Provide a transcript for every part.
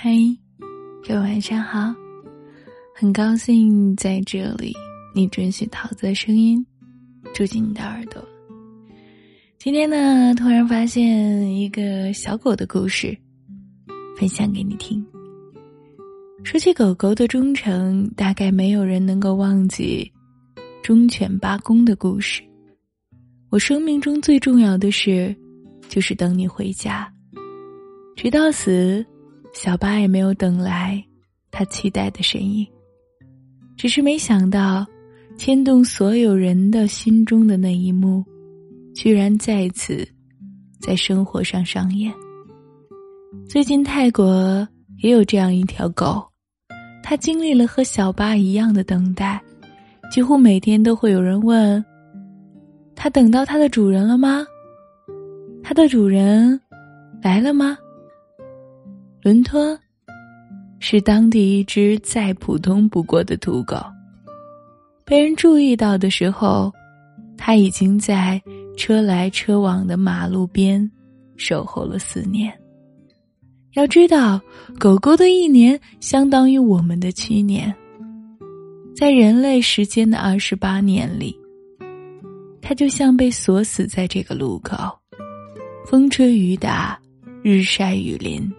嗨，各位晚上好，很高兴在这里，你准许桃子的声音住进你的耳朵。今天呢，突然发现一个小狗的故事，分享给你听。说起狗狗的忠诚，大概没有人能够忘记忠犬八公的故事。我生命中最重要的事，就是等你回家，直到死。小八也没有等来他期待的身影，只是没想到，牵动所有人的心中的那一幕，居然再次在生活上上演。最近泰国也有这样一条狗，它经历了和小八一样的等待，几乎每天都会有人问：“它等到它的主人了吗？它的主人来了吗？”伦托是当地一只再普通不过的土狗。被人注意到的时候，它已经在车来车往的马路边守候了四年。要知道，狗狗的一年相当于我们的七年，在人类时间的二十八年里，它就像被锁死在这个路口，风吹雨打，日晒雨淋。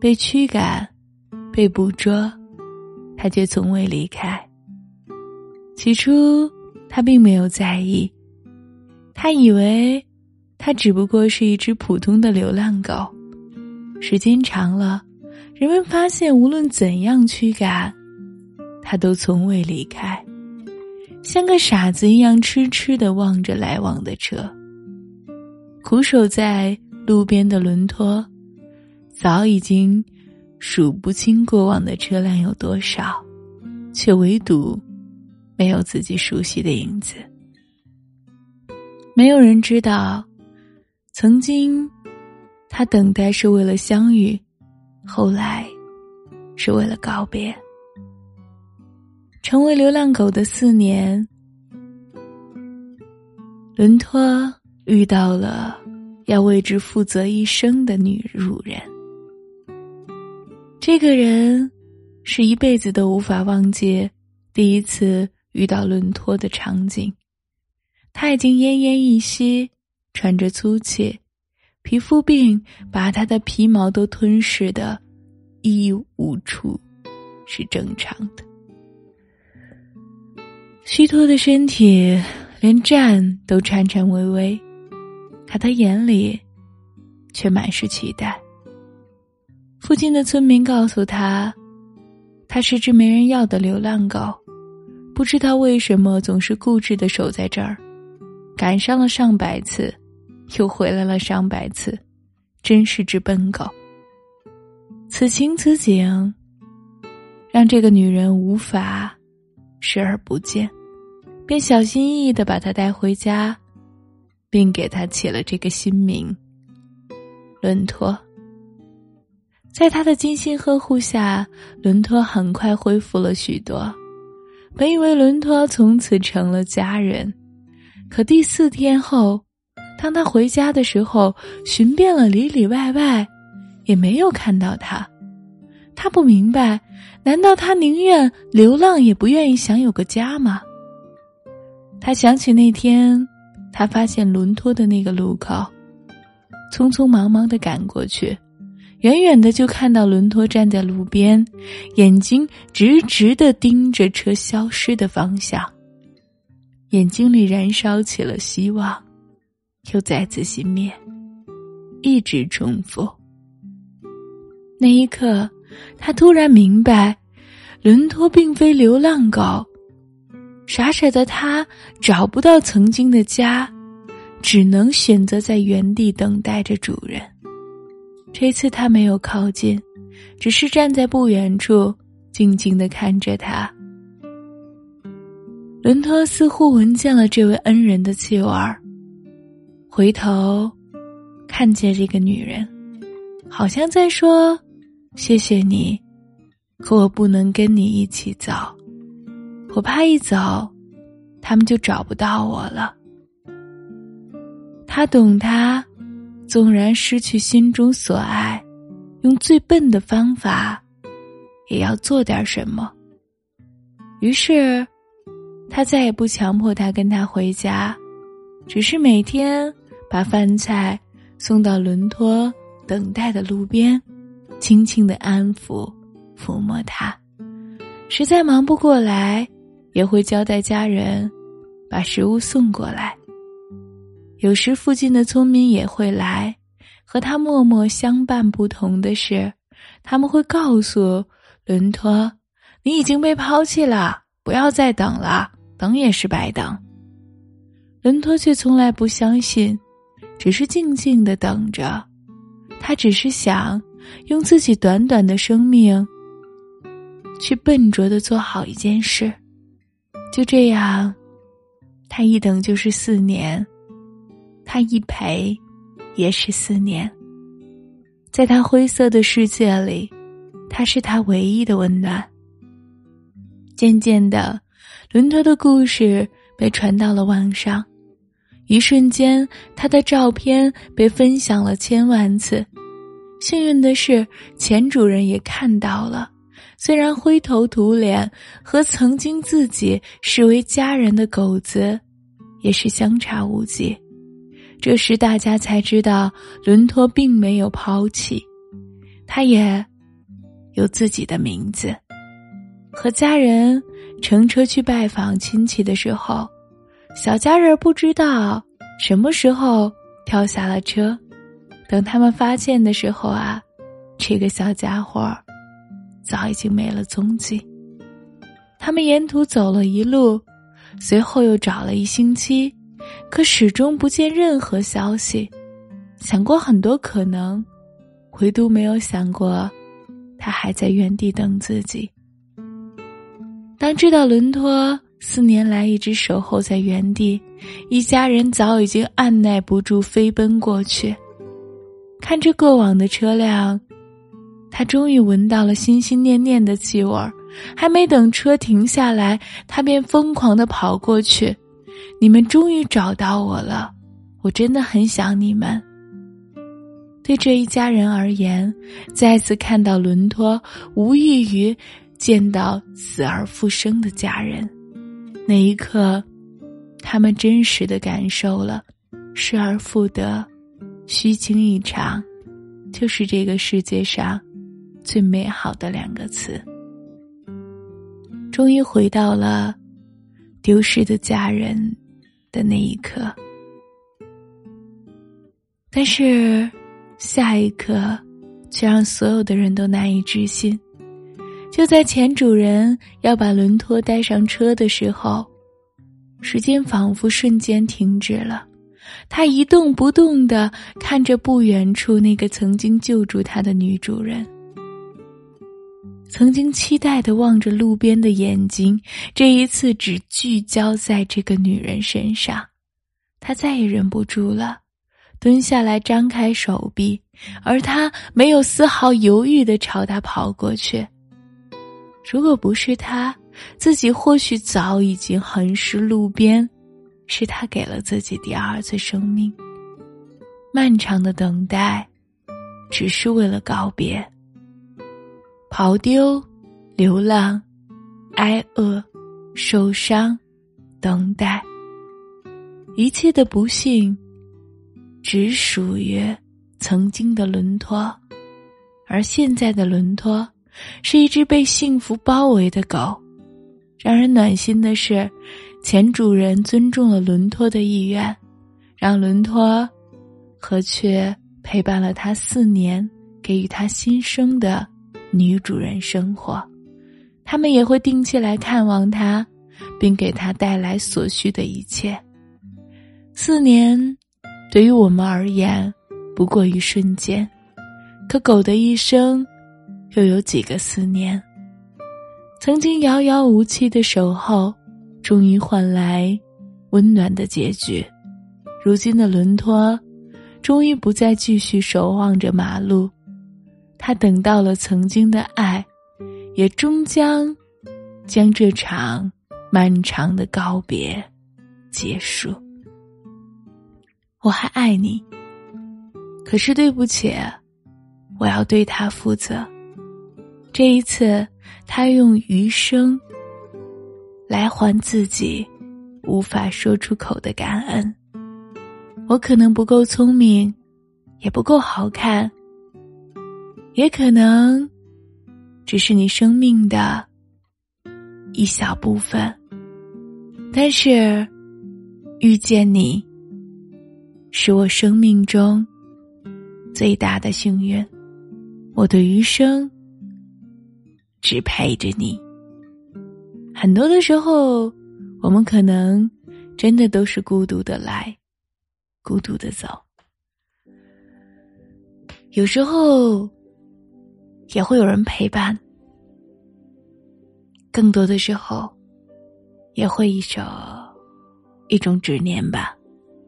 被驱赶，被捕捉，他却从未离开。起初，他并没有在意，他以为，他只不过是一只普通的流浪狗。时间长了，人们发现，无论怎样驱赶，他都从未离开，像个傻子一样痴痴的望着来往的车。苦守在路边的轮托。早已经数不清过往的车辆有多少，却唯独没有自己熟悉的影子。没有人知道，曾经他等待是为了相遇，后来是为了告别。成为流浪狗的四年，伦托遇到了要为之负责一生的女主人。这个人是一辈子都无法忘记第一次遇到伦托的场景。他已经奄奄一息，喘着粗气，皮肤病把他的皮毛都吞噬的一无处是正常的。虚脱的身体连站都颤颤巍巍，可他眼里却满是期待。附近的村民告诉他，他是只没人要的流浪狗，不知道为什么总是固执的守在这儿，赶上了上百次，又回来了上百次，真是只笨狗。此情此景，让这个女人无法视而不见，便小心翼翼的把它带回家，并给它起了这个新名——伦托。在他的精心呵护下，伦托很快恢复了许多。本以为伦托从此成了家人，可第四天后，当他回家的时候，寻遍了里里外外，也没有看到他。他不明白，难道他宁愿流浪也不愿意想有个家吗？他想起那天，他发现伦托的那个路口，匆匆忙忙的赶过去。远远的就看到伦托站在路边，眼睛直直的盯着车消失的方向，眼睛里燃烧起了希望，又再次熄灭，一直重复。那一刻，他突然明白，伦托并非流浪狗，傻傻的他找不到曾经的家，只能选择在原地等待着主人。这次他没有靠近，只是站在不远处，静静的看着他。伦托似乎闻见了这位恩人的气味儿，回头看见这个女人，好像在说：“谢谢你，可我不能跟你一起走，我怕一走，他们就找不到我了。”他懂他。纵然失去心中所爱，用最笨的方法，也要做点什么。于是，他再也不强迫他跟他回家，只是每天把饭菜送到伦托等待的路边，轻轻的安抚、抚摸他。实在忙不过来，也会交代家人把食物送过来。有时附近的村民也会来，和他默默相伴。不同的是，他们会告诉伦托：“你已经被抛弃了，不要再等了，等也是白等。”伦托却从来不相信，只是静静的等着。他只是想用自己短短的生命。去笨拙的做好一件事，就这样，他一等就是四年，他一陪，也是四年。在他灰色的世界里，他是他唯一的温暖。渐渐的，伦托的故事被传到了网上，一瞬间，他的照片被分享了千万次。幸运的是，前主人也看到了。虽然灰头土脸，和曾经自己视为家人的狗子，也是相差无几。这时大家才知道，伦托并没有抛弃，他也有自己的名字。和家人乘车去拜访亲戚的时候，小家人不知道什么时候跳下了车。等他们发现的时候啊，这个小家伙。早已经没了踪迹。他们沿途走了一路，随后又找了一星期，可始终不见任何消息。想过很多可能，唯独没有想过，他还在原地等自己。当知道伦托四年来一直守候在原地，一家人早已经按耐不住飞奔过去，看着过往的车辆。他终于闻到了心心念念的气味儿，还没等车停下来，他便疯狂的跑过去。你们终于找到我了，我真的很想你们。对这一家人而言，再次看到伦托，无异于见到死而复生的家人。那一刻，他们真实的感受了失而复得、虚惊一场，就是这个世界上。最美好的两个词，终于回到了丢失的家人的那一刻。但是下一刻，却让所有的人都难以置信。就在前主人要把轮托带上车的时候，时间仿佛瞬间停止了。他一动不动的看着不远处那个曾经救助他的女主人。曾经期待的望着路边的眼睛，这一次只聚焦在这个女人身上，他再也忍不住了，蹲下来张开手臂，而他没有丝毫犹豫的朝她跑过去。如果不是他，自己或许早已经横尸路边，是他给了自己第二次生命。漫长的等待，只是为了告别。跑丢、流浪、挨饿、受伤、等待，一切的不幸，只属于曾经的伦托，而现在的伦托，是一只被幸福包围的狗。让人暖心的是，前主人尊重了伦托的意愿，让伦托和却陪伴了他四年，给予他新生的。女主人生活，他们也会定期来看望她，并给她带来所需的一切。四年，对于我们而言，不过一瞬间，可狗的一生，又有几个四年？曾经遥遥无期的守候，终于换来温暖的结局。如今的伦托，终于不再继续守望着马路。他等到了曾经的爱，也终将将这场漫长的告别结束。我还爱你，可是对不起，我要对他负责。这一次，他用余生来还自己无法说出口的感恩。我可能不够聪明，也不够好看，也可能只是你生命的一小部分。但是，遇见你，是我生命中最大的幸运。我的余生只陪着你。很多的时候，我们可能真的都是孤独的来。孤独的走，有时候也会有人陪伴，更多的时候也会一首一种执念吧，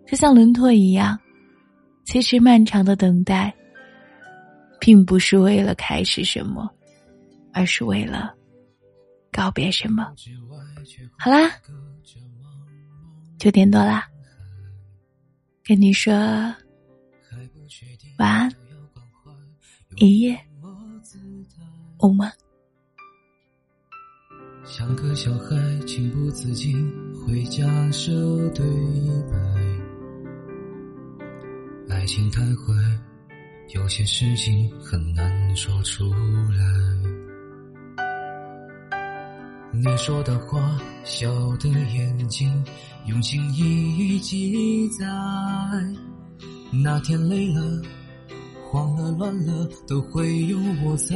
就像轮廓一样。其实漫长的等待，并不是为了开始什么，而是为了告别什么。好啦，九点多啦。跟你说晚安，一夜无梦。像个小孩，情不自禁会假设对白。爱情太坏，有些事情很难说出来。你说的话，笑的眼睛，用心一一记载。那天累了，慌了乱了，都会有我在。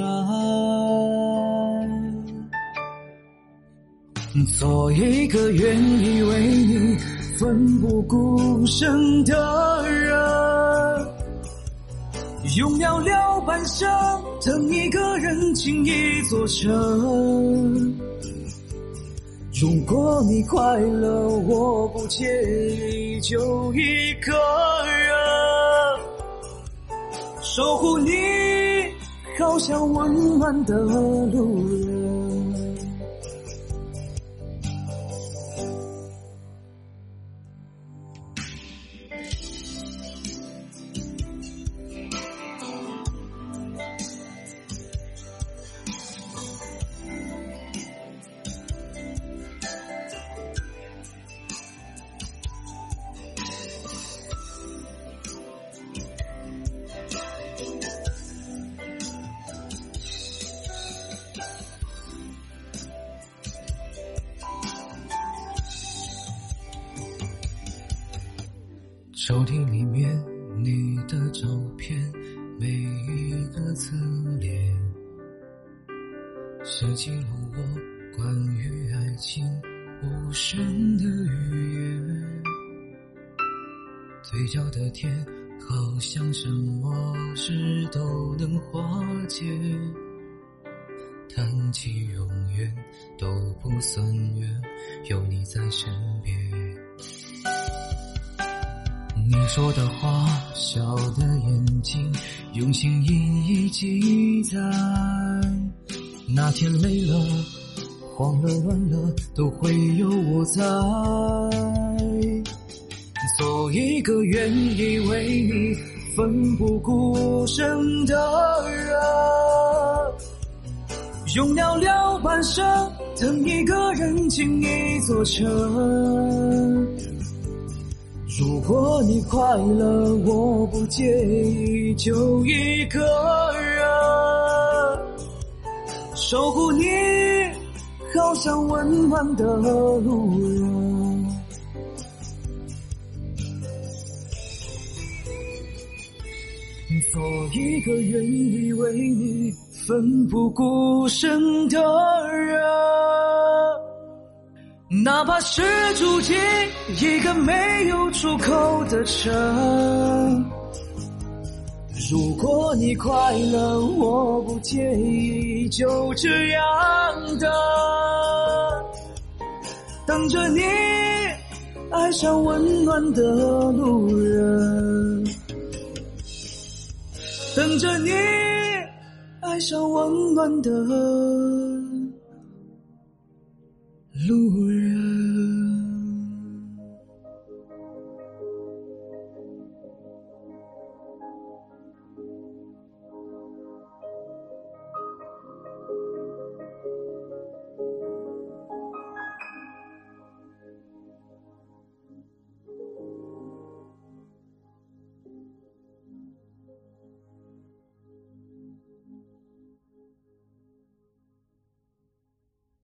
做一个愿意为你奋不顾身的人，用寥寥半生等一个人倾一座城。如果你快乐，我不介意，就一个人守护你，好像温暖的路抽屉里面你的照片，每一个侧脸，是记录我关于爱情无声的语言。嘴角的甜，好像什么事都能化解。谈起永远都不算远，有你在身边你说的话，笑的眼睛，用心一一记载。那天累了，慌了乱了，都会有我在。做一个愿意为你奋不顾身的人，用寥寥半生等一个人倾一座城。如果你快乐，我不介意，就一个人守护你，好像温暖的路人。做一个愿意为你奋不顾身的人。哪怕是住进一个没有出口的城，如果你快乐，我不介意，就这样的。等着你爱上温暖的路人，等着你爱上温暖的路人。